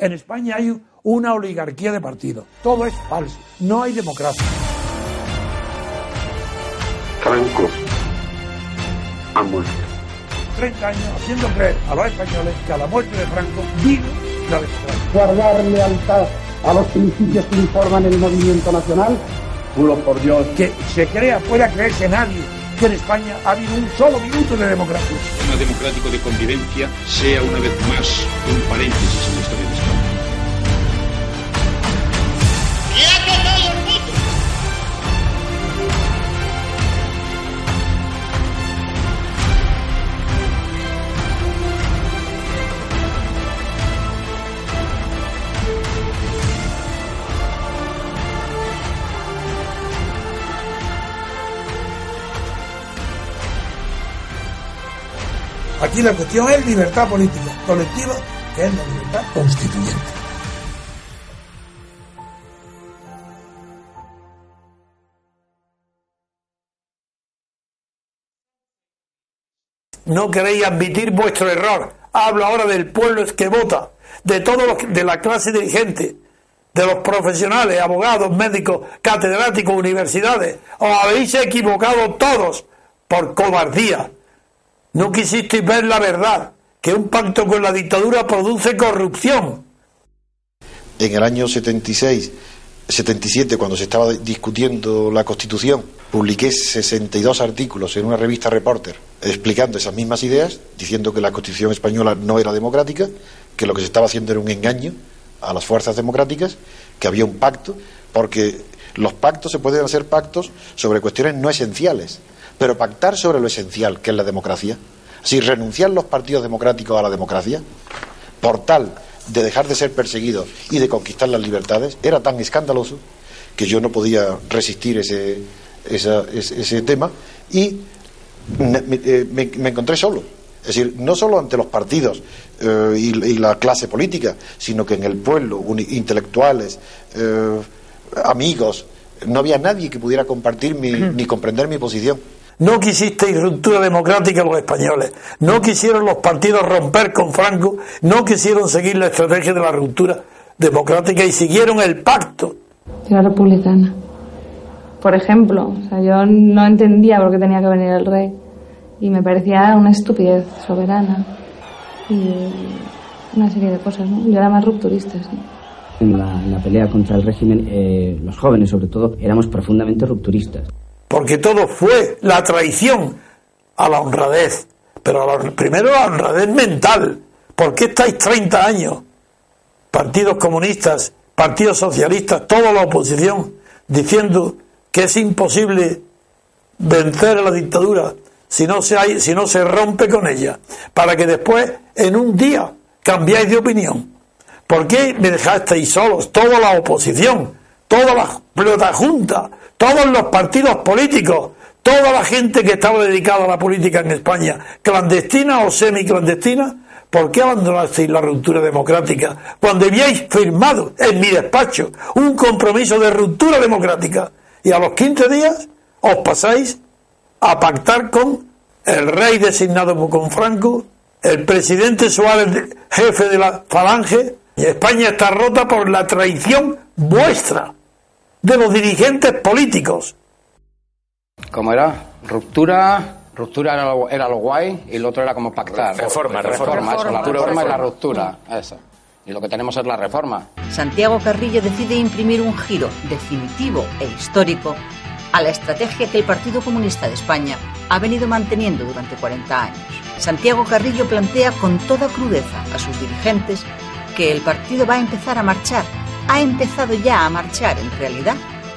En España hay una oligarquía de partidos. Todo es falso. No hay democracia. Franco ha muerto. 30 años haciendo creer a los españoles que a la muerte de Franco vino la democracia. Guardar lealtad a los principios que informan el movimiento nacional. Juro por Dios que se crea, pueda creerse nadie que en España ha habido un solo minuto de democracia. Sistema democrático de convivencia sea una vez más un paréntesis en la historia de España. Aquí la cuestión es libertad política colectiva, que es la libertad constituyente. No queréis admitir vuestro error. Hablo ahora del pueblo que vota, de todos los, de la clase dirigente, de los profesionales, abogados, médicos, catedráticos, universidades. Os habéis equivocado todos por cobardía. No quisisteis ver la verdad, que un pacto con la dictadura produce corrupción. En el año 76, 77, cuando se estaba discutiendo la Constitución, publiqué 62 artículos en una revista Reporter explicando esas mismas ideas, diciendo que la Constitución española no era democrática, que lo que se estaba haciendo era un engaño a las fuerzas democráticas, que había un pacto, porque los pactos se pueden hacer pactos sobre cuestiones no esenciales, pero pactar sobre lo esencial, que es la democracia, si renunciar los partidos democráticos a la democracia, por tal de dejar de ser perseguidos y de conquistar las libertades, era tan escandaloso que yo no podía resistir ese, esa, ese, ese, tema y me, me, me, encontré solo. Es decir, no solo ante los partidos eh, y, y, la clase política, sino que en el pueblo, intelectuales, eh, amigos, no había nadie que pudiera compartir mi, ni comprender mi posición. No quisisteis ruptura democrática los españoles. No quisieron los partidos romper con Franco. No quisieron seguir la estrategia de la ruptura democrática y siguieron el pacto. Era republicana. Por ejemplo, o sea, yo no entendía por qué tenía que venir el rey. Y me parecía una estupidez soberana. Y una serie de cosas, ¿no? Yo era más rupturista, sí. En la, en la pelea contra el régimen, eh, los jóvenes sobre todo, éramos profundamente rupturistas porque todo fue la traición a la honradez, pero a la, primero la honradez mental. ¿Por qué estáis 30 años, partidos comunistas, partidos socialistas, toda la oposición, diciendo que es imposible vencer a la dictadura si no se, si no se rompe con ella, para que después, en un día, cambiáis de opinión? ¿Por qué me dejasteis solos, toda la oposición, toda la pelota junta, todos los partidos políticos, toda la gente que estaba dedicada a la política en España, clandestina o semiclandestina, ¿por qué abandonasteis la ruptura democrática cuando habíais firmado en mi despacho un compromiso de ruptura democrática y a los 15 días os pasáis a pactar con el rey designado con Franco, el presidente Suárez, jefe de la Falange, España está rota por la traición vuestra de los dirigentes políticos. ¿Cómo era? Ruptura. Ruptura era lo, era lo guay y lo otro era como pactar. Reforma, reforma. reforma, eso, la Ruptura, reforma y la reforma. ruptura. Eso. Y lo que tenemos es la reforma. Santiago Carrillo decide imprimir un giro definitivo e histórico a la estrategia que el Partido Comunista de España ha venido manteniendo durante 40 años. Santiago Carrillo plantea con toda crudeza a sus dirigentes que el partido va a empezar a marchar, ha empezado ya a marchar en realidad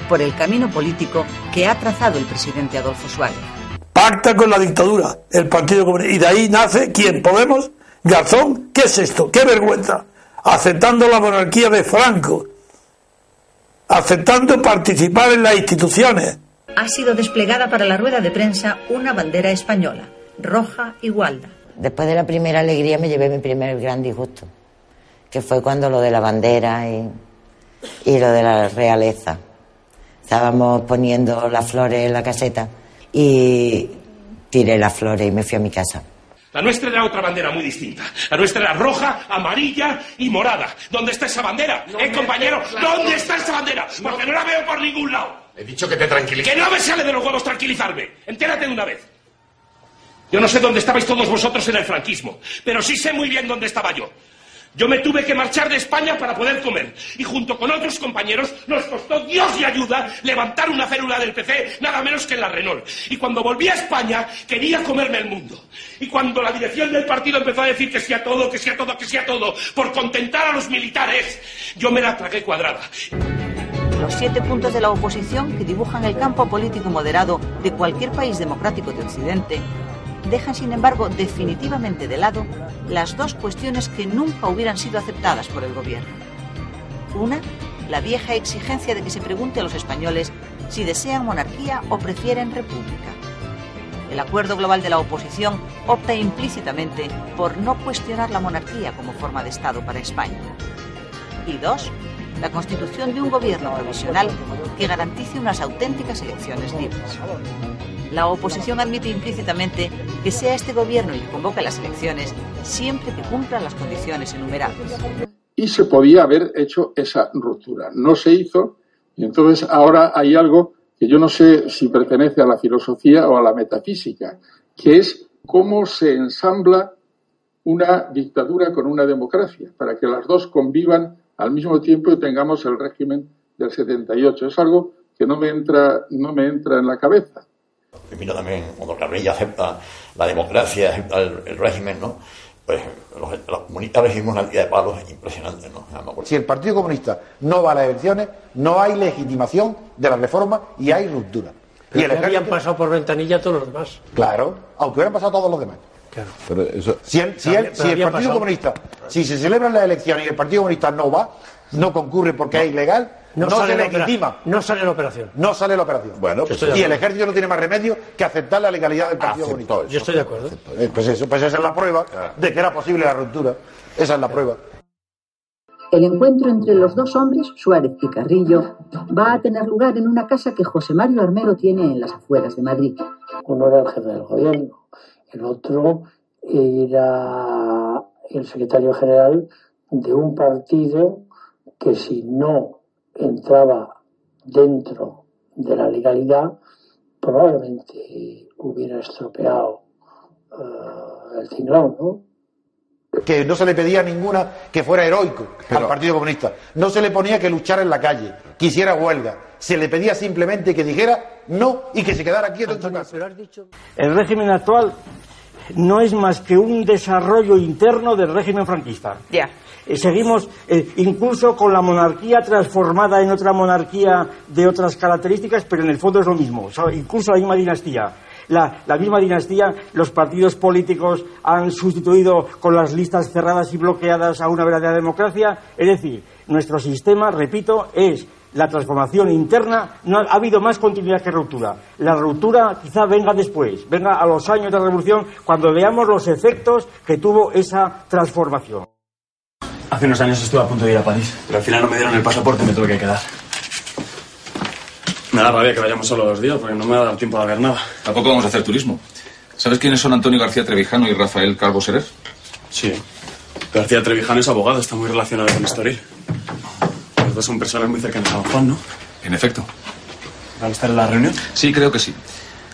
por el camino político que ha trazado el presidente Adolfo Suárez. Pacta con la dictadura, el Partido Comunista. Y de ahí nace, ¿quién? ¿Podemos? Garzón, ¿qué es esto? ¡Qué vergüenza! aceptando la monarquía de Franco, aceptando participar en las instituciones. Ha sido desplegada para la rueda de prensa una bandera española, roja y gualda. Después de la primera alegría me llevé mi primer gran disgusto, que fue cuando lo de la bandera y, y lo de la realeza. Estábamos poniendo las flores en la caseta y tiré las flores y me fui a mi casa. La nuestra era otra bandera muy distinta. La nuestra era roja, amarilla y morada. ¿Dónde está esa bandera? ¿Eh, compañero? ¿Dónde está esa bandera? Porque no la veo por ningún lado. He dicho que te tranquilices. Que no me sale de los huevos tranquilizarme. Entérate de una vez. Yo no sé dónde estabais todos vosotros en el franquismo, pero sí sé muy bien dónde estaba yo. Yo me tuve que marchar de España para poder comer. Y junto con otros compañeros nos costó Dios y ayuda levantar una célula del PC nada menos que en la Renault. Y cuando volví a España quería comerme el mundo. Y cuando la dirección del partido empezó a decir que sí a todo, que sí a todo, que sí a todo, por contentar a los militares, yo me la tragué cuadrada. Los siete puntos de la oposición que dibujan el campo político moderado de cualquier país democrático de Occidente dejan, sin embargo, definitivamente de lado las dos cuestiones que nunca hubieran sido aceptadas por el gobierno. Una, la vieja exigencia de que se pregunte a los españoles si desean monarquía o prefieren república. El acuerdo global de la oposición opta implícitamente por no cuestionar la monarquía como forma de Estado para España. Y dos, la constitución de un gobierno provisional que garantice unas auténticas elecciones libres. La oposición admite implícitamente que sea este gobierno el que convoque las elecciones siempre que cumpla las condiciones enumeradas. Y se podía haber hecho esa ruptura. No se hizo y entonces ahora hay algo que yo no sé si pertenece a la filosofía o a la metafísica, que es cómo se ensambla una dictadura con una democracia, para que las dos convivan al mismo tiempo y tengamos el régimen del 78. Es algo que no me entra, no me entra en la cabeza. Primero también, cuando Carrilla acepta la democracia, acepta el, régimen, ¿no? Pues los, los comunistas recibimos una cantidad de palos impresionante, ¿no? Si el Partido Comunista no va a las elecciones, no hay legitimación de la reforma y hay ruptura. y el ejército... habían pasado por ventanilla todos los demás. Claro, aunque hubieran pasado todos los demás. Claro. Pero eso... Si el, si el, si el Partido pasado. Comunista, si se celebran las elecciones y el Partido Comunista no va, no concurre porque no. es ilegal, no, no se legitima. No sale la operación. No sale la operación. Bueno, pues, y el ejército no tiene más remedio que aceptar la legalidad del Partido Comunista. Yo estoy de acuerdo. Eh, pues eso, pues esa es la prueba de que era posible la ruptura. Esa es la prueba. El encuentro entre los dos hombres, Suárez y Carrillo, va a tener lugar en una casa que José Mario Armero tiene en las afueras de Madrid. Uno era el jefe del gobierno, el otro era el secretario general de un partido que si no entraba dentro de la legalidad, probablemente hubiera estropeado uh, el cinglón, ¿no? Que no se le pedía ninguna que fuera heroico Pero... al Partido Comunista. No se le ponía que luchara en la calle, que hiciera huelga. Se le pedía simplemente que dijera no y que se quedara quieto en su casa. El régimen actual no es más que un desarrollo interno del régimen franquista. Ya. Eh, seguimos eh, incluso con la monarquía transformada en otra monarquía de otras características, pero en el fondo es lo mismo, incluso la misma dinastía. La, la, misma dinastía, los partidos políticos han sustituido con las listas cerradas y bloqueadas a una verdadera democracia. Es decir, nuestro sistema, repito, es la transformación interna, no ha, ha, habido más continuidad que ruptura. La ruptura quizá venga después, venga a los años de la revolución, cuando veamos los efectos que tuvo esa transformación. Hace unos años estuve a punto de ir a París, pero al final no me dieron el pasaporte y me tuve que quedar. Me da rabia que vayamos solo dos días porque no me va a dar tiempo de ver nada. Tampoco vamos a hacer turismo. ¿Sabes quiénes son Antonio García Trevijano y Rafael Calvo Serer? Sí. García Trevijano es abogado, está muy relacionado con Estoril. Los dos son personas muy cercanas a Don Juan, ¿no? En efecto. ¿Va a estar en la reunión? Sí, creo que sí.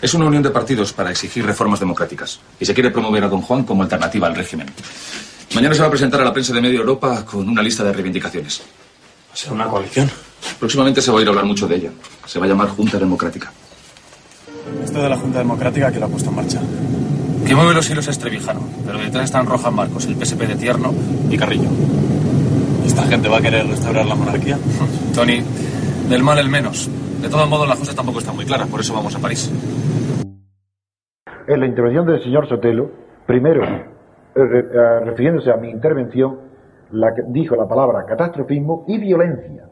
Es una unión de partidos para exigir reformas democráticas. Y se quiere promover a Don Juan como alternativa al régimen. Mañana se va a presentar a la prensa de media Europa con una lista de reivindicaciones. ¿Va a ser una coalición? Próximamente se va a ir a hablar mucho de ella. Se va a llamar Junta Democrática. Esto de la Junta Democrática que lo ha puesto en marcha. Que mueve los hilos es Trevijano, pero detrás están Rojas Marcos, el PSP de Tierno y Carrillo. ¿Esta gente va a querer restaurar la monarquía? Tony, del mal el menos. De todos modos, las cosas tampoco están muy claras, por eso vamos a París. En la intervención del señor Sotelo, primero, refiriéndose a mi intervención, la, dijo la palabra catastrofismo y violencia.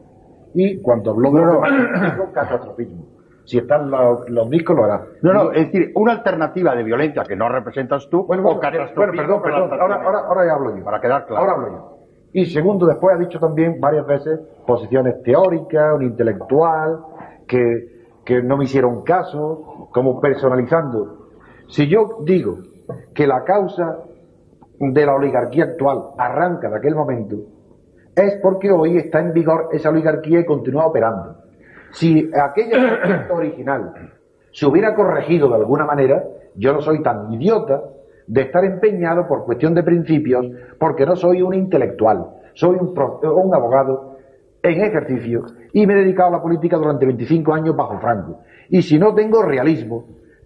Y cuando habló de No, no. dijo catastrofismo. Si están los, los discos, lo hará. No, no, es decir, una alternativa de violencia que no representas tú, Bueno, o catastrofismo bueno, perdón, perdón. Ahora, ahora, ahora ya hablo yo. Para quedar claro. Ahora hablo yo. Y segundo, después ha dicho también varias veces posiciones teóricas, un intelectual, que, que no me hicieron caso, como personalizando. Si yo digo que la causa de la oligarquía actual arranca de aquel momento, es porque hoy está en vigor esa oligarquía y continúa operando. Si aquella original se hubiera corregido de alguna manera, yo no soy tan idiota de estar empeñado por cuestión de principios, porque no soy un intelectual, soy un, un abogado en ejercicio y me he dedicado a la política durante 25 años bajo Franco. Y si no tengo realismo,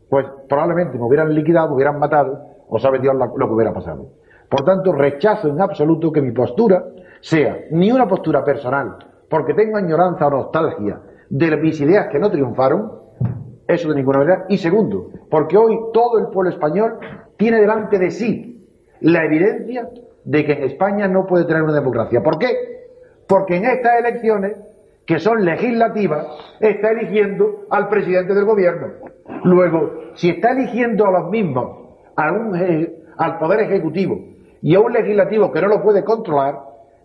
pues probablemente me hubieran liquidado, me hubieran matado, o sabe Dios lo que hubiera pasado. Por tanto, rechazo en absoluto que mi postura sea ni una postura personal, porque tengo añoranza o nostalgia de mis ideas que no triunfaron, eso de ninguna manera. Y segundo, porque hoy todo el pueblo español tiene delante de sí la evidencia de que en España no puede tener una democracia. ¿Por qué? Porque en estas elecciones, que son legislativas, está eligiendo al presidente del gobierno. Luego, si está eligiendo a los mismos, a un eje- al poder ejecutivo y a un legislativo que no lo puede controlar,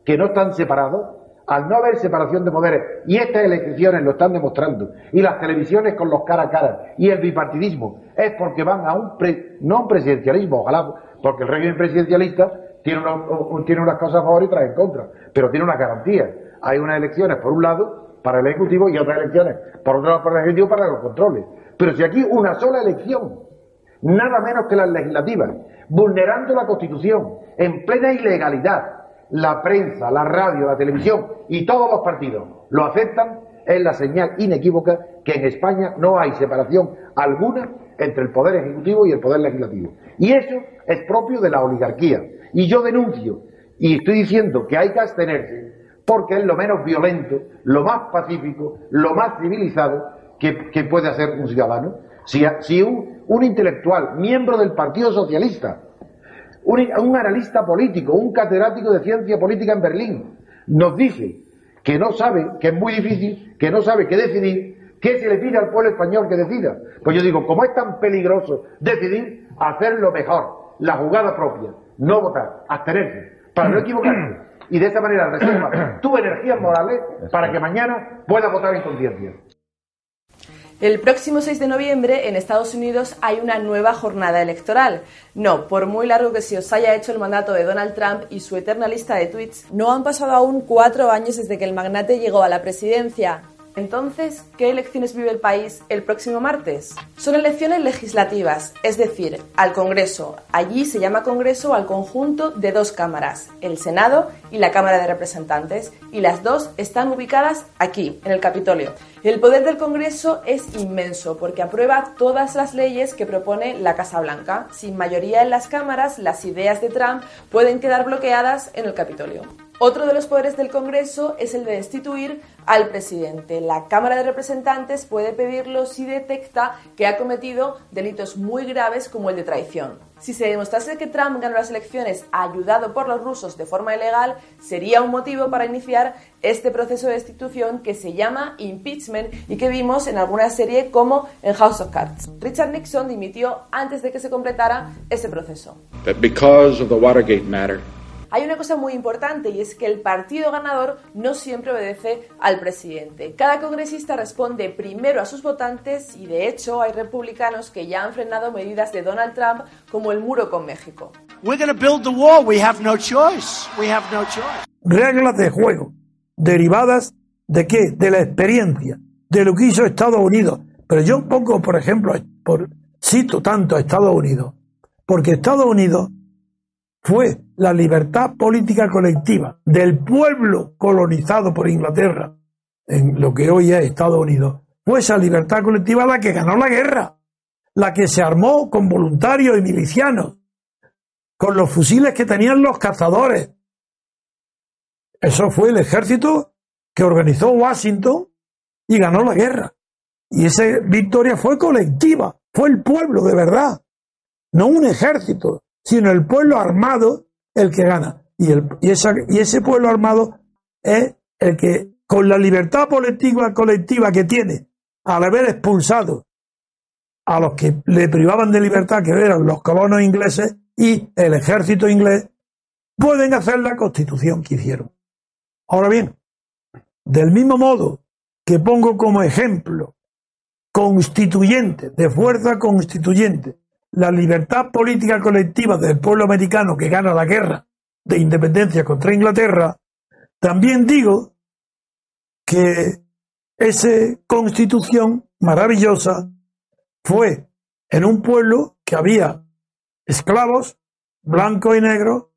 que no están separados, al no haber separación de poderes, y estas elecciones lo están demostrando, y las televisiones con los cara a cara, y el bipartidismo, es porque van a un, pre- no un presidencialismo, ojalá, porque el régimen presidencialista tiene, tiene unas cosas a favor y otras en contra, pero tiene una garantía. Hay unas elecciones por un lado para el Ejecutivo y otras elecciones por otro lado para el Ejecutivo para los controles. Pero si aquí una sola elección, nada menos que las legislativas, vulnerando la Constitución, en plena ilegalidad, la prensa, la radio, la televisión y todos los partidos lo aceptan, es la señal inequívoca que en España no hay separación alguna entre el poder ejecutivo y el poder legislativo. Y eso es propio de la oligarquía. Y yo denuncio y estoy diciendo que hay que abstenerse porque es lo menos violento, lo más pacífico, lo más civilizado que, puede hacer un ciudadano. Si, si un, un intelectual, miembro del Partido Socialista, un, un analista político, un catedrático de ciencia política en Berlín, nos dice que no sabe, que es muy difícil, que no sabe qué decidir, ¿qué se le pide al pueblo español que decida? Pues yo digo, como es tan peligroso decidir, hacerlo mejor, la jugada propia, no votar, abstenerse, para no equivocarse. Y de esa manera reserva tu energías morales para que mañana puedas votar en conciencia. El próximo 6 de noviembre en Estados Unidos hay una nueva jornada electoral. No, por muy largo que se os haya hecho el mandato de Donald Trump y su eterna lista de tweets, no han pasado aún cuatro años desde que el magnate llegó a la presidencia. Entonces, ¿qué elecciones vive el país el próximo martes? Son elecciones legislativas, es decir, al Congreso. Allí se llama Congreso al conjunto de dos cámaras, el Senado y la Cámara de Representantes, y las dos están ubicadas aquí, en el Capitolio. El poder del Congreso es inmenso porque aprueba todas las leyes que propone la Casa Blanca. Sin mayoría en las cámaras, las ideas de Trump pueden quedar bloqueadas en el Capitolio. Otro de los poderes del Congreso es el de destituir al presidente. La Cámara de Representantes puede pedirlo si detecta que ha cometido delitos muy graves como el de traición. Si se demostrase que Trump ganó las elecciones ayudado por los rusos de forma ilegal, sería un motivo para iniciar este proceso de destitución que se llama impeachment y que vimos en alguna serie como en House of Cards. Richard Nixon dimitió antes de que se completara ese proceso. That because of the Watergate matter, Hay una cosa muy importante y es que el partido ganador no siempre obedece al presidente. Cada congresista responde primero a sus votantes y de hecho hay republicanos que ya han frenado medidas de Donald Trump como el muro con México. We're going to build the wall. We have no choice. We have no choice. reglas de juego derivadas de qué? De la experiencia, de lo que hizo Estados Unidos. Pero yo pongo, por ejemplo, por, cito tanto a Estados Unidos, porque Estados Unidos fue la libertad política colectiva del pueblo colonizado por Inglaterra, en lo que hoy es Estados Unidos, fue esa libertad colectiva la que ganó la guerra, la que se armó con voluntarios y milicianos, con los fusiles que tenían los cazadores, eso fue el ejército que organizó Washington y ganó la guerra. Y esa victoria fue colectiva, fue el pueblo de verdad, no un ejército, sino el pueblo armado el que gana. Y, el, y, esa, y ese pueblo armado es el que, con la libertad colectiva, colectiva que tiene, al haber expulsado a los que le privaban de libertad, que eran los colonos ingleses y el ejército inglés, pueden hacer la constitución que hicieron. Ahora bien, del mismo modo que pongo como ejemplo constituyente, de fuerza constituyente, la libertad política colectiva del pueblo americano que gana la guerra de independencia contra Inglaterra, también digo que esa constitución maravillosa fue en un pueblo que había esclavos, blancos y negros,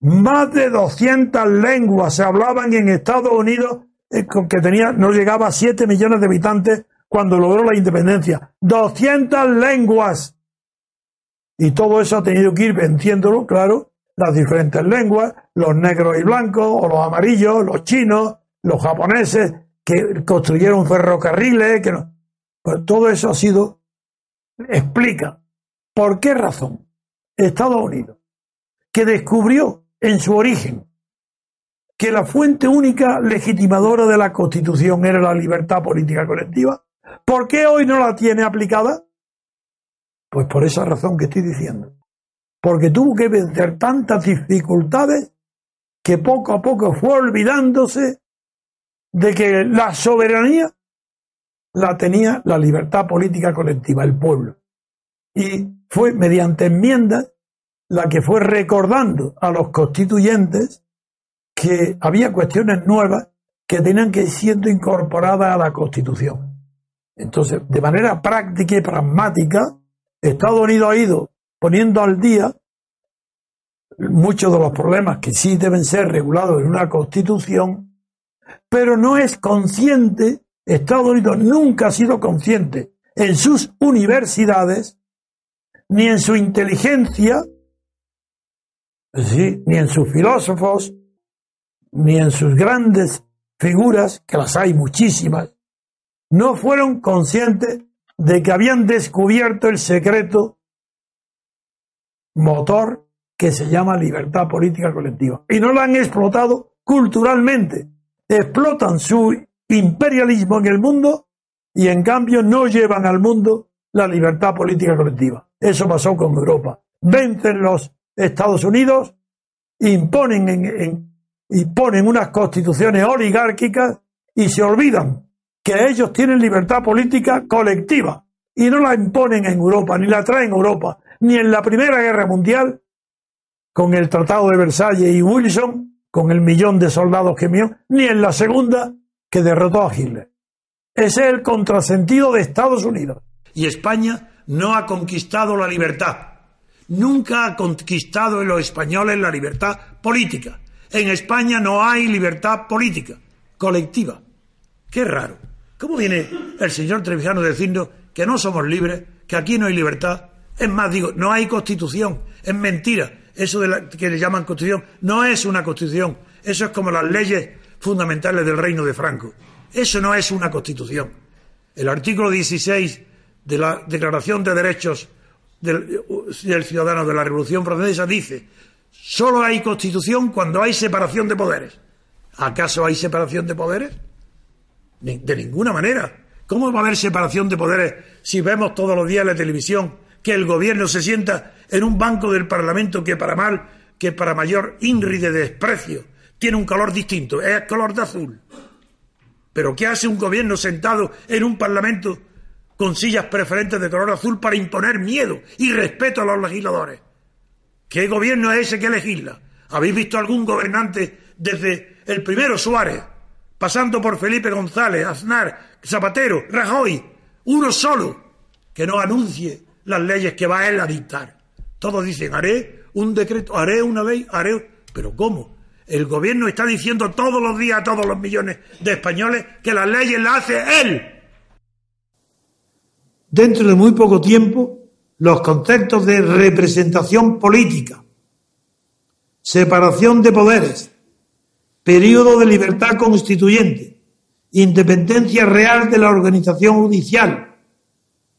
más de 200 lenguas se hablaban en Estados Unidos, eh, que tenía, no llegaba a 7 millones de habitantes cuando logró la independencia. 200 lenguas. Y todo eso ha tenido que ir venciéndolo, claro, las diferentes lenguas, los negros y blancos, o los amarillos, los chinos, los japoneses, que construyeron ferrocarriles, que no. Pues todo eso ha sido, explica por qué razón Estados Unidos, que descubrió en su origen que la fuente única legitimadora de la Constitución era la libertad política colectiva, ¿por qué hoy no la tiene aplicada? Pues por esa razón que estoy diciendo. Porque tuvo que vencer tantas dificultades que poco a poco fue olvidándose de que la soberanía la tenía la libertad política colectiva, el pueblo. Y fue mediante enmiendas la que fue recordando a los constituyentes que había cuestiones nuevas que tenían que ir siendo incorporadas a la Constitución. Entonces, de manera práctica y pragmática, Estados Unidos ha ido poniendo al día muchos de los problemas que sí deben ser regulados en una Constitución pero no es consciente, Estados Unidos nunca ha sido consciente en sus universidades, ni en su inteligencia, ni en sus filósofos, ni en sus grandes figuras, que las hay muchísimas, no fueron conscientes de que habían descubierto el secreto motor que se llama libertad política colectiva. Y no lo han explotado culturalmente, explotan su imperialismo en el mundo y en cambio no llevan al mundo la libertad política colectiva. Eso pasó con Europa. Vencen los Estados Unidos, imponen en, y ponen unas constituciones oligárquicas y se olvidan que ellos tienen libertad política colectiva y no la imponen en Europa, ni la traen Europa, ni en la Primera Guerra Mundial, con el Tratado de Versalles y Wilson, con el millón de soldados que envió, ni en la segunda que derrotó a Hitler. Ese es el contrasentido de Estados Unidos. Y España no ha conquistado la libertad. Nunca ha conquistado en los españoles la libertad política. En España no hay libertad política, colectiva. Qué raro. ¿Cómo viene el señor Trevijano diciendo que no somos libres, que aquí no hay libertad? Es más, digo, no hay constitución. Es mentira eso de la, que le llaman constitución, no es una constitución. Eso es como las leyes fundamentales del reino de Franco. Eso no es una constitución. El artículo 16 de la Declaración de Derechos del Ciudadano de la Revolución Francesa dice, solo hay constitución cuando hay separación de poderes. ¿Acaso hay separación de poderes? De ninguna manera. ¿Cómo va a haber separación de poderes si vemos todos los días en la televisión que el gobierno se sienta en un banco del Parlamento que para mal, que para mayor INRI de desprecio, tiene un color distinto, es color de azul. Pero ¿qué hace un gobierno sentado en un Parlamento con sillas preferentes de color azul para imponer miedo y respeto a los legisladores? ¿Qué gobierno es ese que legisla? ¿Habéis visto algún gobernante desde el primero Suárez, pasando por Felipe González, Aznar, Zapatero, Rajoy, uno solo, que no anuncie las leyes que va él a dictar? Todos dicen, haré un decreto, haré una ley, haré... Pero ¿cómo? El gobierno está diciendo todos los días a todos los millones de españoles que las leyes las hace él. Dentro de muy poco tiempo, los conceptos de representación política, separación de poderes, periodo de libertad constituyente, independencia real de la organización judicial,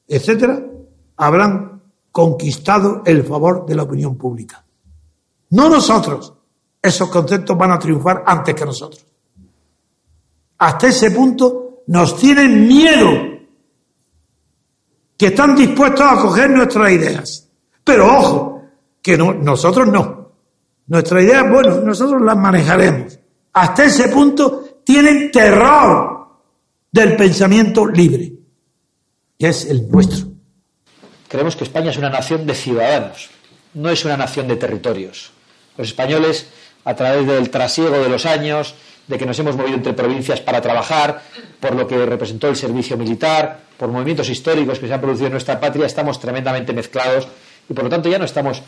etcétera, habrán conquistado el favor de la opinión pública. No nosotros, esos conceptos van a triunfar antes que nosotros. Hasta ese punto nos tienen miedo, que están dispuestos a coger nuestras ideas. Pero ojo, que no, nosotros no. Nuestras ideas, bueno, nosotros las manejaremos. Hasta ese punto tienen terror del pensamiento libre, que es el nuestro. Creemos que España es una nación de ciudadanos, no es una nación de territorios. Los españoles, a través del trasiego de los años, de que nos hemos movido entre provincias para trabajar, por lo que representó el servicio militar, por movimientos históricos que se han producido en nuestra patria, estamos tremendamente mezclados y por lo tanto ya no estamos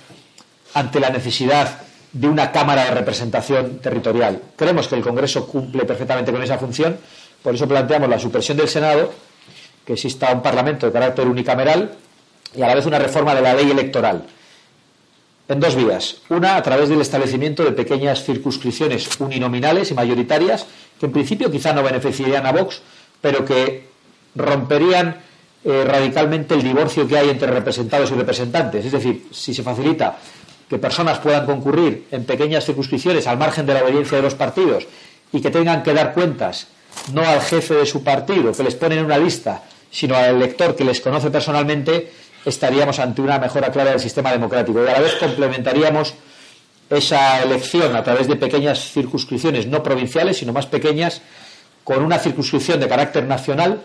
ante la necesidad de una Cámara de representación territorial. Creemos que el Congreso cumple perfectamente con esa función, por eso planteamos la supresión del Senado, que exista un Parlamento de carácter unicameral y a la vez una reforma de la ley electoral. En dos vías. Una, a través del establecimiento de pequeñas circunscripciones uninominales y mayoritarias, que en principio quizá no beneficiarían a Vox, pero que romperían eh, radicalmente el divorcio que hay entre representados y representantes. Es decir, si se facilita que personas puedan concurrir en pequeñas circunscripciones al margen de la obediencia de los partidos y que tengan que dar cuentas no al jefe de su partido que les pone en una lista, sino al elector que les conoce personalmente, estaríamos ante una mejora clara del sistema democrático. Y a la vez complementaríamos esa elección a través de pequeñas circunscripciones no provinciales, sino más pequeñas, con una circunscripción de carácter nacional,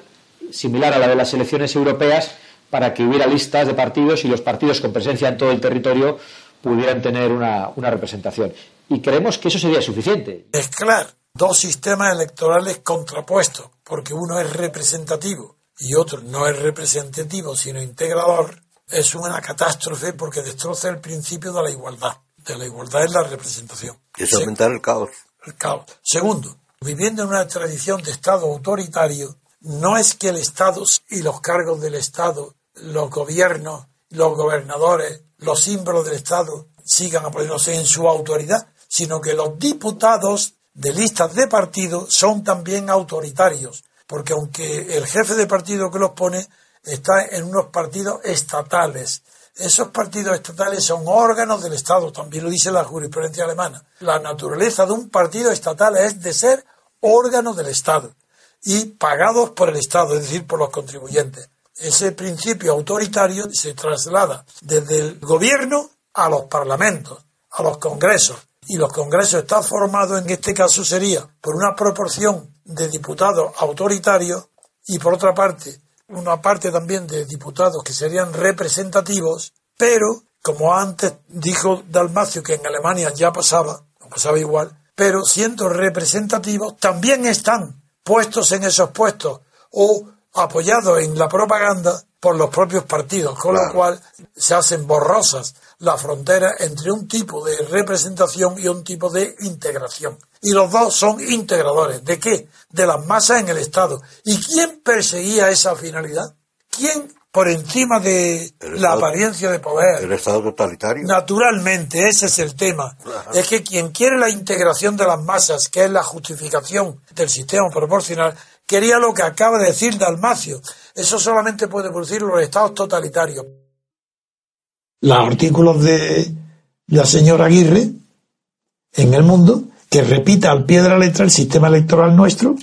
similar a la de las elecciones europeas, para que hubiera listas de partidos y los partidos con presencia en todo el territorio pudieran tener una, una representación. Y creemos que eso sería suficiente. Mezclar dos sistemas electorales contrapuestos, porque uno es representativo y otro no es representativo, sino integrador, es una catástrofe porque destroza el principio de la igualdad. De la igualdad es la representación. Y es aumentar el caos. El caos. Segundo, viviendo en una tradición de Estado autoritario, no es que el Estado y los cargos del Estado, los gobiernos, los gobernadores, los símbolos del Estado sigan apoyándose en su autoridad, sino que los diputados de listas de partido son también autoritarios porque aunque el jefe de partido que los pone está en unos partidos estatales, esos partidos estatales son órganos del Estado, también lo dice la jurisprudencia alemana. La naturaleza de un partido estatal es de ser órganos del Estado y pagados por el Estado, es decir, por los contribuyentes. Ese principio autoritario se traslada desde el gobierno a los parlamentos, a los congresos. Y los congresos están formados, en este caso sería, por una proporción de diputados autoritarios y por otra parte una parte también de diputados que serían representativos, pero como antes dijo Dalmacio que en Alemania ya pasaba, no pasaba igual, pero siendo representativos también están puestos en esos puestos o apoyados en la propaganda por los propios partidos, con lo cual se hacen borrosas la frontera entre un tipo de representación y un tipo de integración. Y los dos son integradores. ¿De qué? De las masas en el Estado. ¿Y quién perseguía esa finalidad? ¿Quién por encima de la apariencia de poder? El Estado totalitario. Naturalmente, ese es el tema. Es que quien quiere la integración de las masas, que es la justificación del sistema proporcional, quería lo que acaba de decir Dalmacio. Eso solamente puede producir los estados totalitarios los artículos de la señora Aguirre en el mundo, que repita al pie de la letra el sistema electoral nuestro,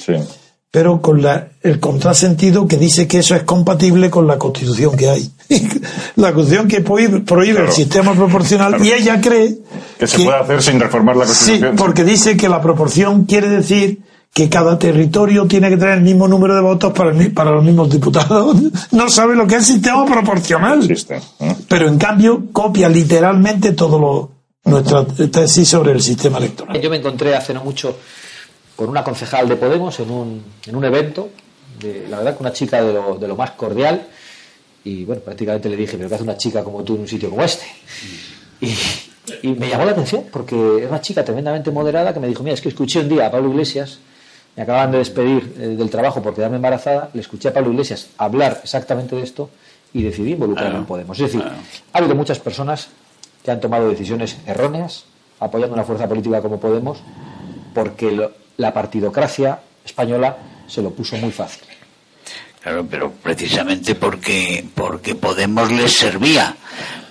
pero con la, el contrasentido que dice que eso es compatible con la constitución que hay. la constitución que prohíbe, el sistema proporcional y ella cree que se puede hacer sin reformar la constitución. Sí, porque dice que la proporción quiere decir que cada territorio tiene que tener el mismo número de votos para, para los mismos diputados. No sabe lo que es el sistema proporcional. Pero en cambio copia literalmente todo lo, nuestra tesis sobre el sistema electoral. Yo me encontré hace no mucho con una concejal de Podemos en un, en un evento, de, la verdad que una chica de lo, de lo más cordial, y bueno, prácticamente le dije, pero ¿qué hace una chica como tú en un sitio como este? Y, y me llamó la atención porque es una chica tremendamente moderada que me dijo, mira, es que escuché un día a Pablo Iglesias me acaban de despedir eh, del trabajo por quedarme embarazada, le escuché a Pablo Iglesias hablar exactamente de esto y decidí involucrarme en Podemos. Es decir, ha habido muchas personas que han tomado decisiones erróneas apoyando una fuerza política como Podemos porque la partidocracia española se lo puso muy fácil. Claro, pero precisamente porque porque Podemos les servía,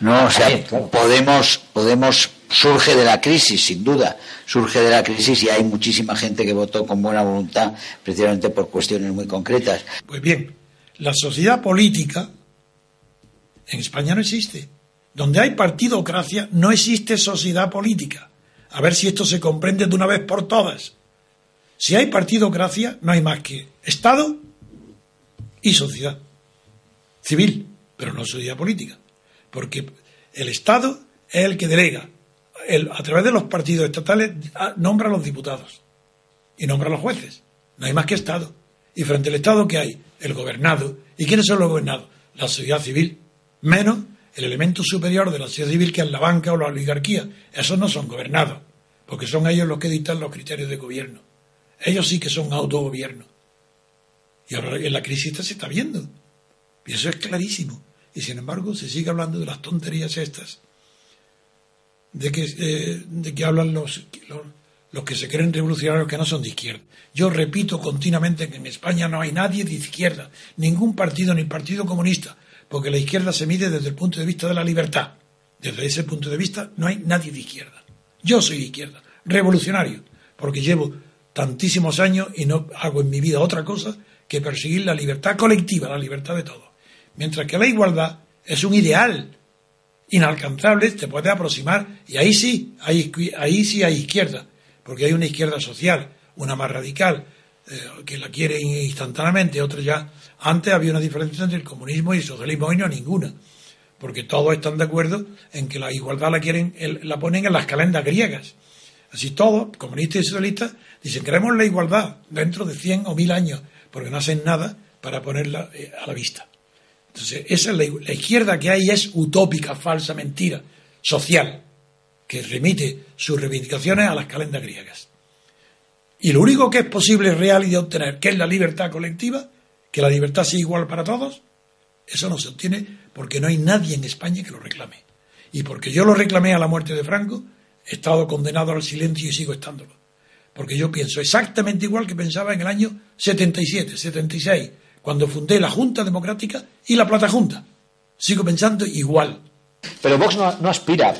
no, o sea, Podemos Podemos surge de la crisis, sin duda, surge de la crisis y hay muchísima gente que votó con buena voluntad precisamente por cuestiones muy concretas. Pues bien, la sociedad política en España no existe. Donde hay partidocracia no existe sociedad política. A ver si esto se comprende de una vez por todas. Si hay partidocracia, no hay más que Estado y sociedad civil, pero no sociedad política. Porque el Estado es el que delega. A través de los partidos estatales nombra a los diputados y nombra a los jueces. No hay más que Estado. Y frente al Estado, ¿qué hay? El gobernado. ¿Y quiénes son los gobernados? La sociedad civil. Menos el elemento superior de la sociedad civil, que es la banca o la oligarquía. Esos no son gobernados, porque son ellos los que dictan los criterios de gobierno. Ellos sí que son autogobierno. Y ahora en la crisis se está viendo. Y eso es clarísimo. Y sin embargo se sigue hablando de las tonterías estas, de que, eh, de que hablan los, los, que se creen revolucionarios que no son de izquierda. Yo repito continuamente que en España no hay nadie de izquierda, ningún partido ni partido comunista, porque la izquierda se mide desde el punto de vista de la libertad. Desde ese punto de vista no hay nadie de izquierda. Yo soy de izquierda, revolucionario, porque llevo tantísimos años y no hago en mi vida otra cosa que perseguir la libertad colectiva, la libertad de todos. Mientras que la igualdad es un ideal inalcanzable, te puede aproximar, y ahí sí, hay, ahí sí hay izquierda, porque hay una izquierda social, una más radical, eh, que la quiere instantáneamente, otra ya. Antes había una diferencia entre el comunismo y el socialismo, y no ninguna, porque todos están de acuerdo en que la igualdad la quieren, la ponen en las calendas griegas. Así todos, comunistas y socialistas, dicen queremos la igualdad dentro de 100 o 1000 años, porque no hacen nada para ponerla eh, a la vista. Entonces, esa es la, izquierda que hay es utópica, falsa, mentira, social, que remite sus reivindicaciones a las calendas griegas. Y lo único que es posible, real y de obtener, que es la libertad colectiva, que la libertad sea igual para todos, eso no se obtiene porque no hay nadie en España que lo reclame. Y porque yo lo reclamé a la muerte de Franco, he estado condenado al silencio y sigo estándolo. Porque yo pienso exactamente igual que pensaba en el año 77, 76, cuando fundé la Junta Democrática y la Plata Junta. Sigo pensando igual. Pero Vox no, aspira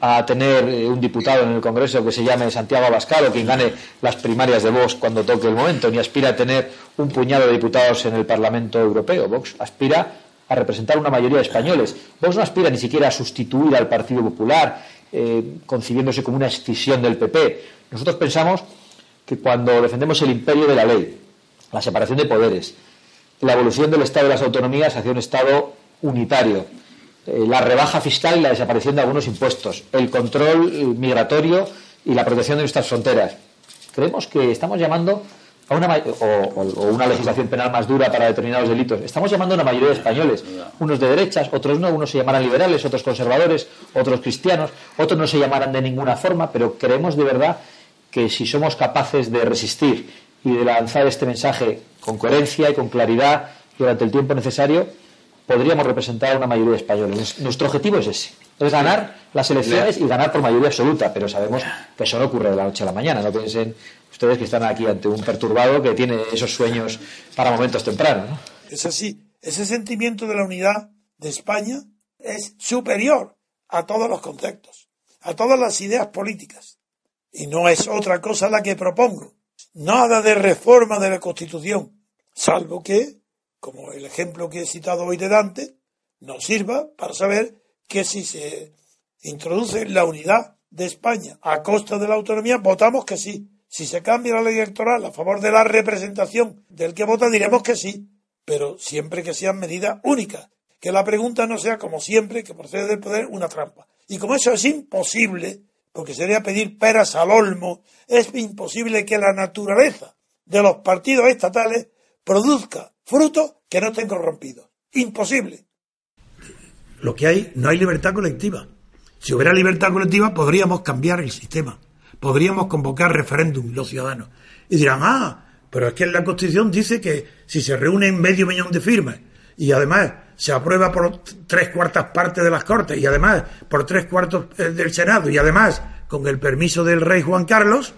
a tener eh, un diputado en el Congreso que se llame Santiago Abascal o quien gane las primarias de Vox cuando toque el momento, ni aspira a tener un puñado de diputados en el Parlamento Europeo. Vox aspira a representar una mayoría de españoles. Vox no aspira ni siquiera a sustituir al Partido Popular, eh, concibiéndose como una escisión del PP. Nosotros pensamos que cuando defendemos el imperio de la ley, la separación de poderes, la evolución del Estado de las autonomías hacia un Estado unitario, eh, la rebaja fiscal y la desaparición de algunos impuestos, el control migratorio y la protección de nuestras fronteras. Creemos que estamos llamando a una o, una legislación penal más dura para determinados delitos. Estamos llamando a una mayoría de españoles, unos de derechas, otros no, unos se llamarán liberales, otros conservadores, otros cristianos, otros no se llamarán de ninguna forma, pero creemos de verdad que si somos capaces de resistir y de lanzar este mensaje con coherencia y con claridad durante el tiempo necesario, podríamos representar a una mayoría de españoles. Nuestro objetivo es ese, es ganar las elecciones y ganar por mayoría absoluta, pero sabemos que eso no ocurre de la noche a la mañana. No piensen ustedes que están aquí ante un perturbado que tiene esos sueños para momentos tempranos. Es así. Ese sentimiento de la unidad de España es superior a todos los conceptos, a todas las ideas políticas. Y no es otra cosa la que propongo nada de reforma de la Constitución, salvo que, como el ejemplo que he citado hoy de Dante, nos sirva para saber que si se introduce la unidad de España a costa de la autonomía, votamos que sí. Si se cambia la ley electoral a favor de la representación del que vota, diremos que sí, pero siempre que sean medidas únicas. Que la pregunta no sea, como siempre, que procede del poder, una trampa. Y como eso es imposible, porque sería pedir peras al olmo, es imposible que la naturaleza de los partidos estatales produzca frutos que no estén corrompidos. Imposible. Lo que hay, no hay libertad colectiva. Si hubiera libertad colectiva, podríamos cambiar el sistema. Podríamos convocar referéndum los ciudadanos. Y dirán, ah, pero es que la Constitución dice que si se reúnen medio millón de firmas y además se aprueba por tres cuartas partes de las Cortes y además por tres cuartos eh, del Senado y además con el permiso del rey Juan Carlos,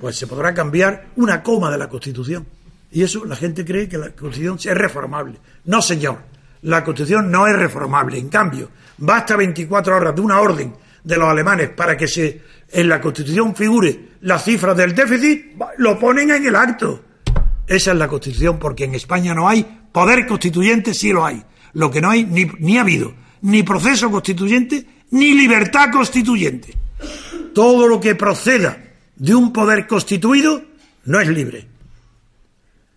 pues se podrá cambiar una coma de la Constitución. Y eso la gente cree que la Constitución es reformable. No, señor, la Constitución no es reformable. En cambio, basta 24 horas de una orden de los alemanes para que se en la Constitución figure las cifras del déficit, lo ponen en el acto. Esa es la Constitución, porque en España no hay poder constituyente, sí lo hay. Lo que no hay, ni, ha habido, ni proceso constituyente, ni libertad constituyente. Todo lo que proceda de un poder constituido no es libre.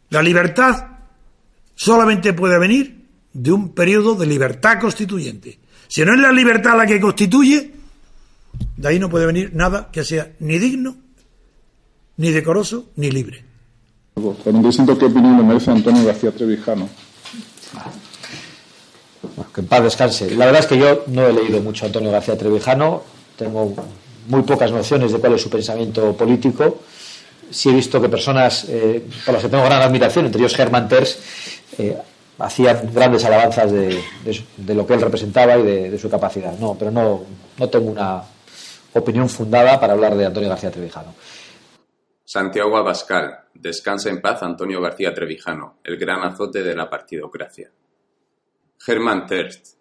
La libertad solamente puede venir de un periodo de libertad constituyente. Si no es la libertad la que constituye, de ahí no puede venir nada que sea ni digno, ni decoroso, ni libre. También distinto qué opinión le merece Antonio García Trevijano. Que en paz descanse. La verdad es que yo no he leído mucho a Antonio García Trevijano, tengo muy pocas nociones de cuál es su pensamiento político. Sí he visto que personas eh, por las que tengo gran admiración, entre ellos Germán Terz, eh, hacían grandes alabanzas de, lo que él representaba y de, su capacidad. No, pero no, no tengo una opinión fundada para hablar de Antonio García Trevijano. Santiago Abascal, descansa en paz Antonio García Trevijano, el gran azote de la partidocracia. Germán Terst,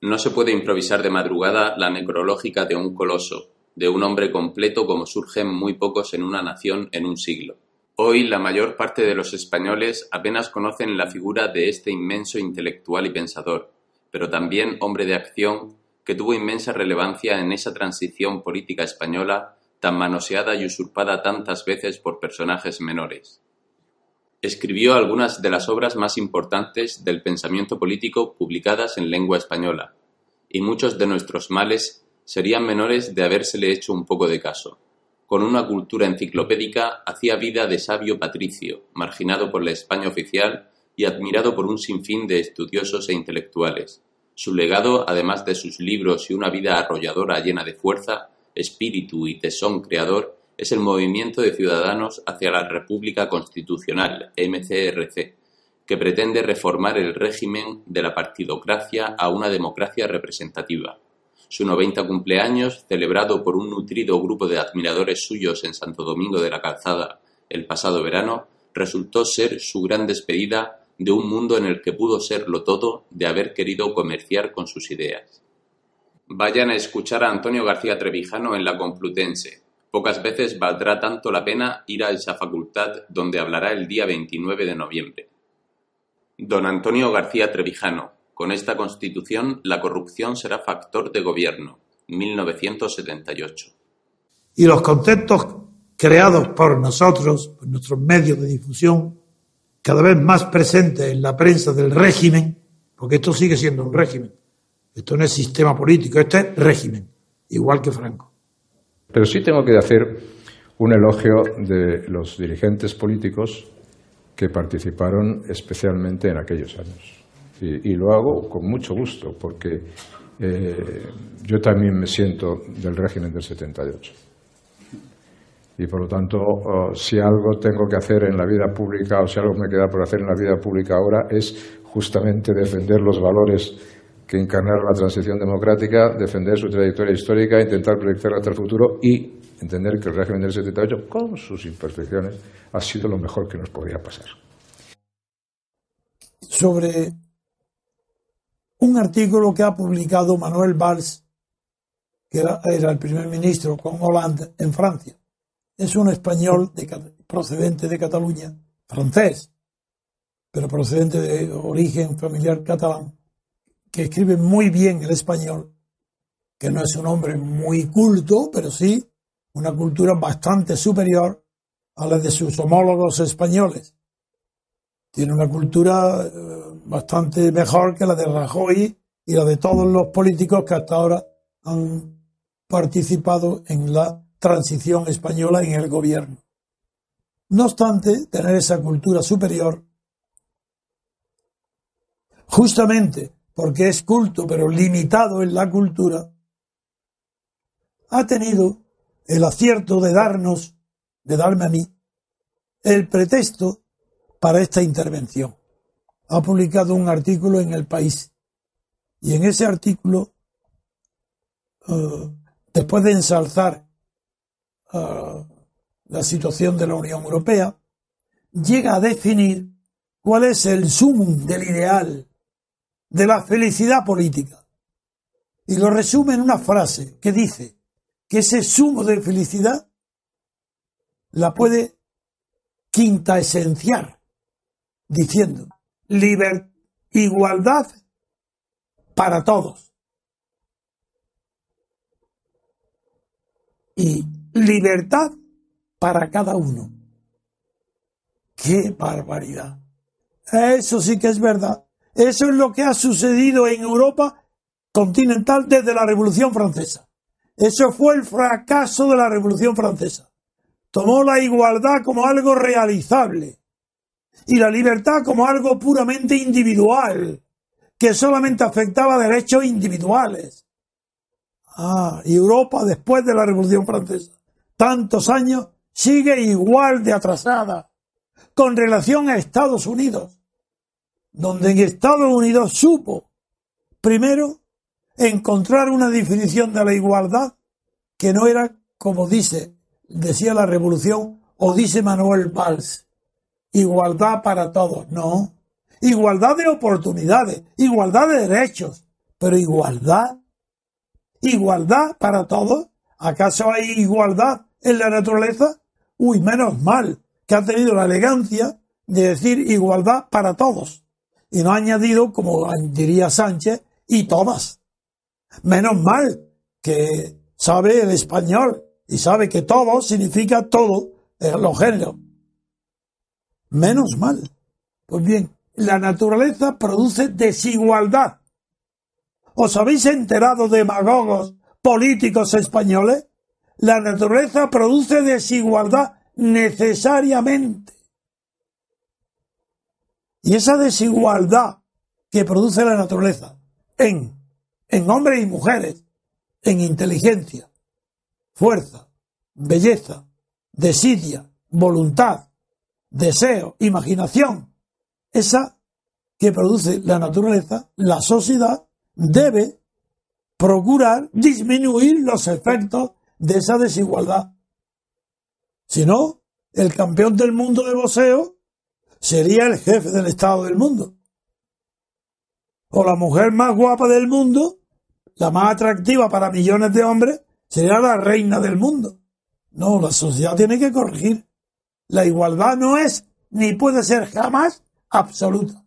no se puede improvisar de madrugada la necrológica de un coloso, de un hombre completo como surgen muy pocos en una nación en un siglo. Hoy la mayor parte de los españoles apenas conocen la figura de este inmenso intelectual y pensador, pero también hombre de acción que tuvo inmensa relevancia en esa transición política española tan manoseada y usurpada tantas veces por personajes menores. Escribió algunas de las obras más importantes del pensamiento político publicadas en lengua española, y muchos de nuestros males serían menores de habérsele hecho un poco de caso. Con una cultura enciclopédica hacía vida de sabio patricio, marginado por la España oficial y admirado por un sinfín de estudiosos e intelectuales. Su legado, además de sus libros y una vida arrolladora llena de fuerza, espíritu y tesón creador, es el movimiento de ciudadanos hacia la República Constitucional, MCRC, que pretende reformar el régimen de la partidocracia a una democracia representativa. Su 90 cumpleaños, celebrado por un nutrido grupo de admiradores suyos en Santo Domingo de la Calzada el pasado verano, resultó ser su gran despedida de un mundo en el que pudo serlo todo de haber querido comerciar con sus ideas. Vayan a escuchar a Antonio García Trevijano en la Complutense. Pocas veces valdrá tanto la pena ir a esa facultad donde hablará el día 29 de noviembre. Don Antonio García Trevijano, con esta Constitución, la corrupción será factor de gobierno. 1978. Y los conceptos creados por nosotros, por nuestros medios de difusión, cada vez más presentes en la prensa del régimen, porque esto sigue siendo un régimen. Esto no es sistema político, esto es régimen, igual que Franco. Pero sí tengo que hacer un elogio de los dirigentes políticos que participaron especialmente en aquellos años y, lo hago con mucho gusto porque eh, yo también me siento del régimen del 78. Y por lo tanto, oh, si algo tengo que hacer en la vida pública o si algo me queda por hacer en la vida pública ahora es justamente defender los valores que encarnaron la transición democrática, defender su trayectoria histórica, intentar proyectarla hasta el futuro y entender que el régimen del 78, con sus imperfecciones, ha sido lo mejor que nos podía pasar. Sobre un artículo que ha publicado Manuel Valls, que era, el primer ministro con Hollande en Francia. Es un español procedente de Cataluña, francés, pero procedente de origen familiar catalán, que escribe muy bien el español, que no es un hombre muy culto, pero sí una cultura bastante superior a la de sus homólogos españoles. Tiene una cultura eh, bastante mejor que la de Rajoy y la de todos los políticos que hasta ahora han participado en la transición española en el gobierno. No obstante, tener esa cultura superior, justamente porque es culto pero limitado en la cultura, ha tenido el acierto de darnos, de darme a mí, el pretexto para esta intervención ha publicado un artículo en El País. Y en ese artículo, eh, después de ensalzar eh, la situación de la Unión Europea, llega a definir cuál es el sumum del ideal de la felicidad política. Y lo resume en una frase que dice que ese sumo de felicidad la puede quinta esenciar diciendo igualdad para todos y libertad para cada uno. ¡Qué barbaridad! Eso sí que es verdad. Eso es lo que ha sucedido en Europa continental desde la Revolución Francesa. Eso fue el fracaso de la Revolución Francesa. Tomó la igualdad como algo realizable y la libertad como algo puramente individual, que solamente afectaba derechos individuales. Ah, Europa después de la Revolución Francesa, tantos años, sigue igual de atrasada con relación a Estados Unidos, donde en Estados Unidos supo, primero, encontrar una definición de la igualdad que no era como dice, decía la revolución o dice Manuel Valls, igualdad para todos, no, igualdad de oportunidades, igualdad de derechos, pero igualdad, igualdad para todos, ¿acaso hay igualdad en la naturaleza? Uy, menos mal que ha tenido la elegancia de decir igualdad para todos y no ha añadido, como diría Sánchez, y todas. Menos mal que sabe el español y sabe que todo significa todo en los géneros. Menos mal. Pues bien, la naturaleza produce desigualdad. ¿Os habéis enterado, demagogos políticos españoles? La naturaleza produce desigualdad necesariamente. Y esa desigualdad que produce la naturaleza en, en hombres y mujeres, en inteligencia, fuerza, belleza, desidia, voluntad, deseo, imaginación, esa que produce la naturaleza, la sociedad debe procurar disminuir los efectos de esa desigualdad. Si no, el campeón del mundo de boxeo sería el jefe del Estado del mundo. O la mujer más guapa del mundo, la más atractiva para millones de hombres, sería la reina del mundo. No, la sociedad tiene que corregir. La igualdad no es ni puede ser jamás absoluta.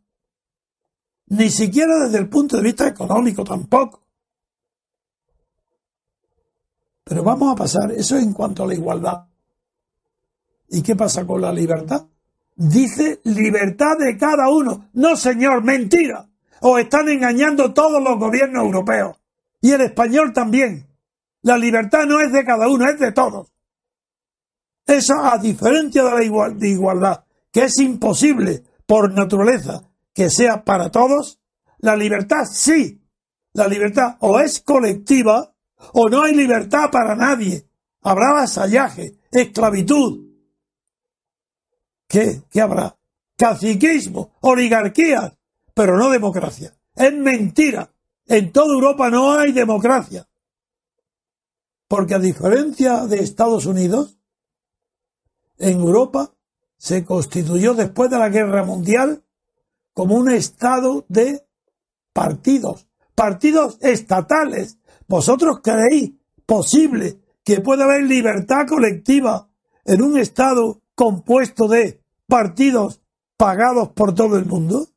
Ni siquiera desde el punto de vista económico tampoco. Pero vamos a pasar, eso en cuanto a la igualdad. ¿Y qué pasa con la libertad? Dice libertad de cada uno. No, señor, mentira. Os están engañando todos los gobiernos europeos. Y el español también. La libertad no es de cada uno, es de todos. Eso a diferencia de la igualdad, que es imposible por naturaleza que sea para todos, la libertad sí. La libertad o es colectiva o no hay libertad para nadie. Habrá vasallaje, esclavitud, ¿Qué? ¿Qué habrá? Caciquismo, oligarquías, pero no democracia. Es mentira. En toda Europa no hay democracia. Porque a diferencia de Estados Unidos, en Europa se constituyó después de la Guerra Mundial como un estado de partidos, partidos estatales. ¿Vosotros creéis posible que pueda haber libertad colectiva en un estado compuesto de partidos pagados por todo el mundo.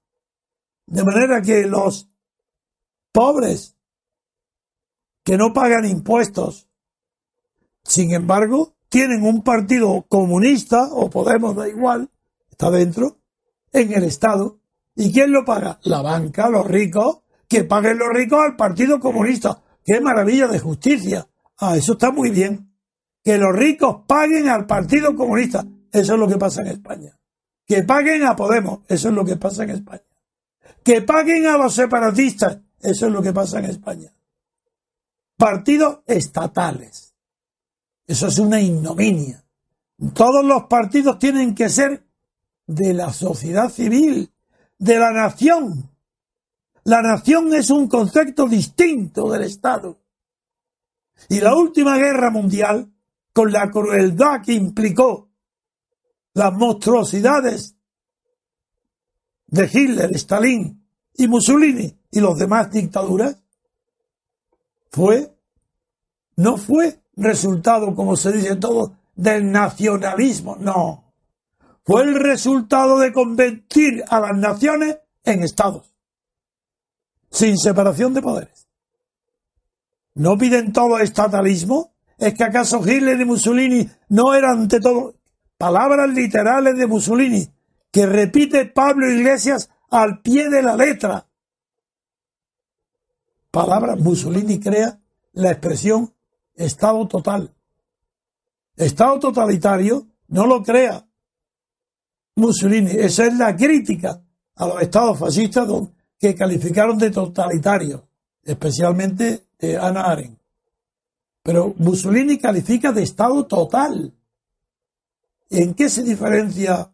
De manera que los pobres que no pagan impuestos, sin embargo, tienen un partido comunista o Podemos, da igual, está dentro, en el Estado. ¿Y quién lo paga? La banca, los ricos, que paguen los ricos al Partido Comunista. ¡Qué maravilla de justicia! Ah, eso está muy bien. Que los ricos paguen al Partido Comunista. Eso es lo que pasa en España. Que paguen a Podemos, eso es lo que pasa en España. Que paguen a los separatistas, eso es lo que pasa en España. Partidos estatales. Eso es una ignominia. Todos los partidos tienen que ser de la sociedad civil, de la nación. La nación es un concepto distinto del Estado. Y la última guerra mundial, con la crueldad que implicó las monstruosidades de Hitler, Stalin y Mussolini y los demás dictaduras, fue, no fue resultado, como se dice todo, del nacionalismo, no. Fue el resultado de convertir a las naciones en estados, sin separación de poderes. ¿No piden todo estatalismo? ¿Es que acaso Hitler y Mussolini no eran ante todo palabras literales de Mussolini que repite Pablo Iglesias al pie de la letra? Palabra, Mussolini crea la expresión Estado total. Estado totalitario no lo crea Mussolini. Esa es la crítica a los estados fascistas que calificaron de totalitarios, especialmente de Ana Arendt. Pero Mussolini califica de Estado total. ¿En qué se diferencia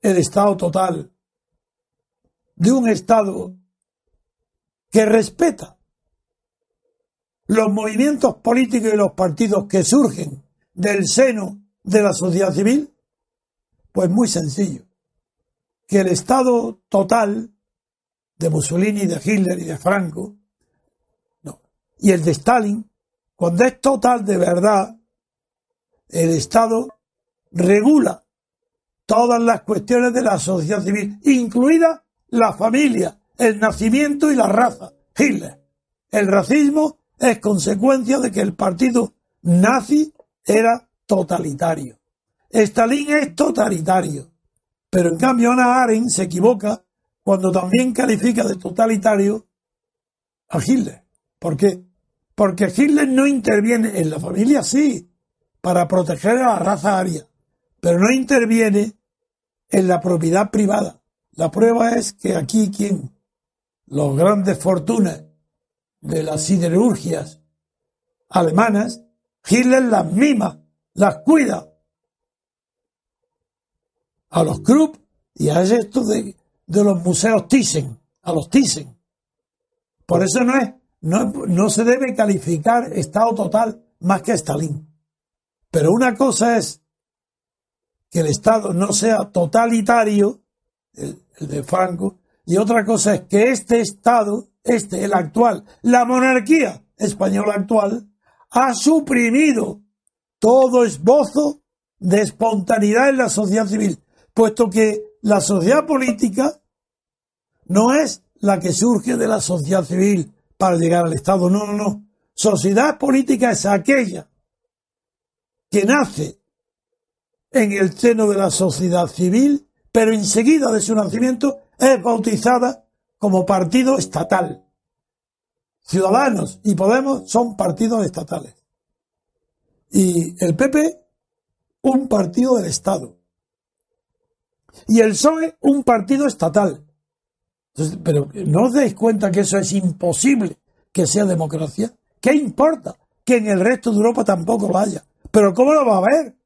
el Estado total de un Estado que respeta los movimientos políticos y los partidos que surgen del seno de la sociedad civil? Pues muy sencillo. Que el Estado total de Mussolini, de Hitler y de Franco, no, y el de Stalin, cuando es total de verdad, el Estado regula todas las cuestiones de la sociedad civil, incluida la familia, el nacimiento y la raza. Hitler. El racismo es consecuencia de que el partido nazi era totalitario. Stalin es totalitario. Pero en cambio Ana Arendt se equivoca cuando también califica de totalitario a Hitler. ¿Por qué? Porque Hitler no interviene en la familia, sí, para proteger a la raza aria, pero no interviene en la propiedad privada. La prueba es que aquí quien los grandes fortunas de las siderurgias alemanas, Hitler las mima, las cuida. A los Krupp y a esto de, los museos Thyssen, a los Thyssen. Por eso no es, no se debe calificar Estado total más que Stalin. Pero una cosa es que el Estado no sea totalitario, el, el de Franco, y otra cosa es que este Estado, este, el actual, la monarquía española actual, ha suprimido todo esbozo de espontaneidad en la sociedad civil, puesto que la sociedad política no es la que surge de la sociedad civil para llegar al Estado, no, no, no. Sociedad política es aquella que nace en el seno de la sociedad civil, pero enseguida de su nacimiento es bautizada como partido estatal. Ciudadanos y Podemos son partidos estatales. Y el PP, un partido del Estado. Y el PSOE, un partido estatal. pero ¿no os dais cuenta que eso es imposible que sea democracia? ¿Qué importa que en el resto de Europa tampoco lo haya? Pero ¿cómo lo va a haber?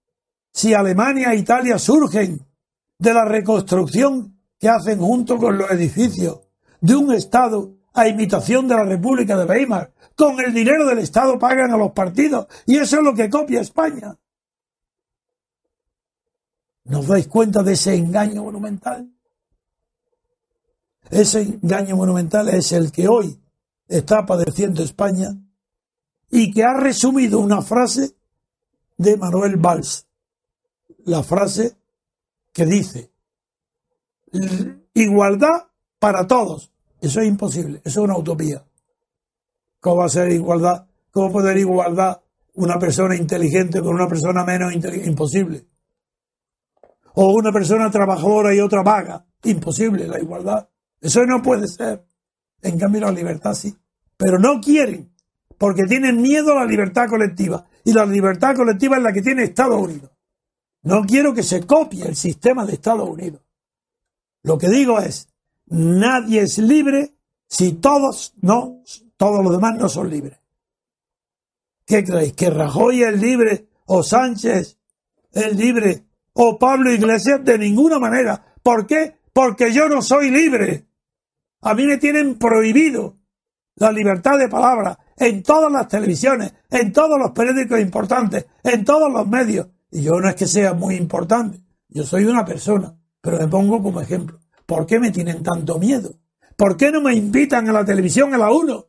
Si Alemania e Italia surgen de la reconstrucción que hacen junto con los edificios de un Estado a imitación de la República de Weimar. Con el dinero del Estado pagan a los partidos y eso es lo que copia España. ¿Nos dais cuenta de ese engaño monumental? Ese engaño monumental es el que hoy está padeciendo España y que ha resumido una frase de Manuel Valls. La frase que dice, igualdad para todos. Eso es imposible, eso es una utopía. ¿Cómo va a ser igualdad? ¿Cómo poder igualdad una persona inteligente con una persona menos inteligente? Imposible. O una persona trabajadora y otra vaga. Imposible la igualdad. Eso no puede ser. En cambio la libertad sí. Pero no quieren, porque tienen miedo a la libertad colectiva. Y la libertad colectiva es la que tiene Estados Unidos. No quiero que se copie el sistema de Estados Unidos. Lo que digo es, nadie es libre si todos no, todos los demás no son libres. ¿Qué creéis? ¿Que Rajoy es libre o Sánchez es libre o Pablo Iglesias? De ninguna manera. ¿Por qué? Porque yo no soy libre. A mí me tienen prohibido la libertad de palabra en todas las televisiones, en todos los periódicos importantes, en todos los medios. Y yo no es que sea muy importante, yo soy una persona pero me pongo como ejemplo. ¿Por qué me tienen tanto miedo? ¿Por qué no me invitan a la televisión a la 1?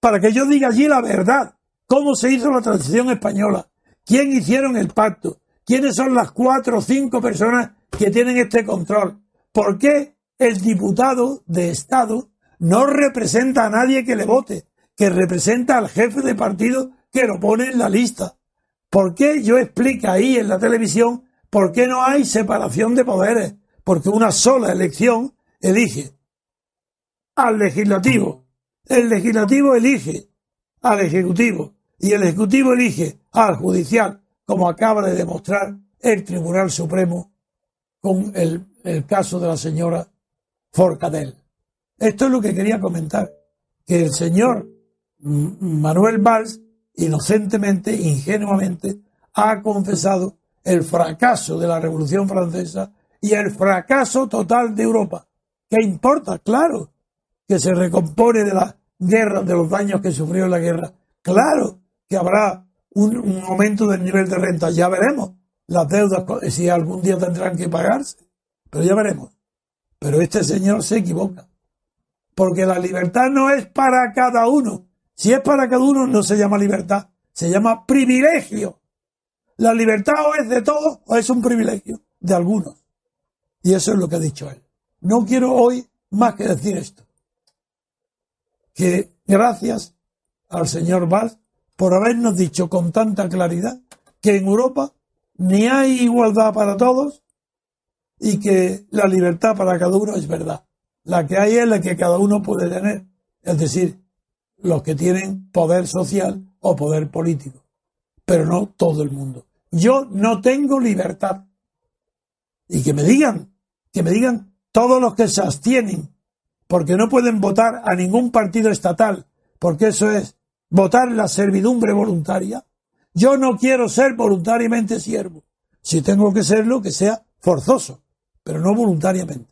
para que yo diga allí la verdad, cómo se hizo la transición española, quién hicieron el pacto, quiénes son las cuatro o cinco personas que tienen este control, por qué el diputado de Estado no representa a nadie que le vote, que representa al jefe de partido que lo pone en la lista. ¿Por qué yo explico ahí en la televisión por qué no hay separación de poderes? Porque una sola elección elige al legislativo, el legislativo elige al ejecutivo y el ejecutivo elige al judicial, como acaba de demostrar el Tribunal Supremo con el, caso de la señora Forcadell. Esto es lo que quería comentar, que el señor Manuel Valls inocentemente, ingenuamente, ha confesado el fracaso de la Revolución Francesa y el fracaso total de Europa. ¿Qué importa? Claro que se recompone de la guerra, de los daños que sufrió la guerra. Claro que habrá un, un aumento del nivel de renta. Ya veremos las deudas, si algún día tendrán que pagarse. Pero ya veremos. Pero este señor se equivoca. Porque la libertad no es para cada uno. Si es para cada uno, no se llama libertad, se llama privilegio. La libertad o es de todos o es un privilegio de algunos. Y eso es lo que ha dicho él. No quiero hoy más que decir esto. Que gracias al señor Valls por habernos dicho con tanta claridad que en Europa ni hay igualdad para todos y que la libertad para cada uno es verdad. La que hay es la que cada uno puede tener. Es decir, los que tienen poder social o poder político, pero no todo el mundo. Yo no tengo libertad. Y que me digan, que me digan todos los que se abstienen, porque no pueden votar a ningún partido estatal, porque eso es votar la servidumbre voluntaria. Yo no quiero ser voluntariamente siervo. Si tengo que serlo, que sea forzoso, pero no voluntariamente.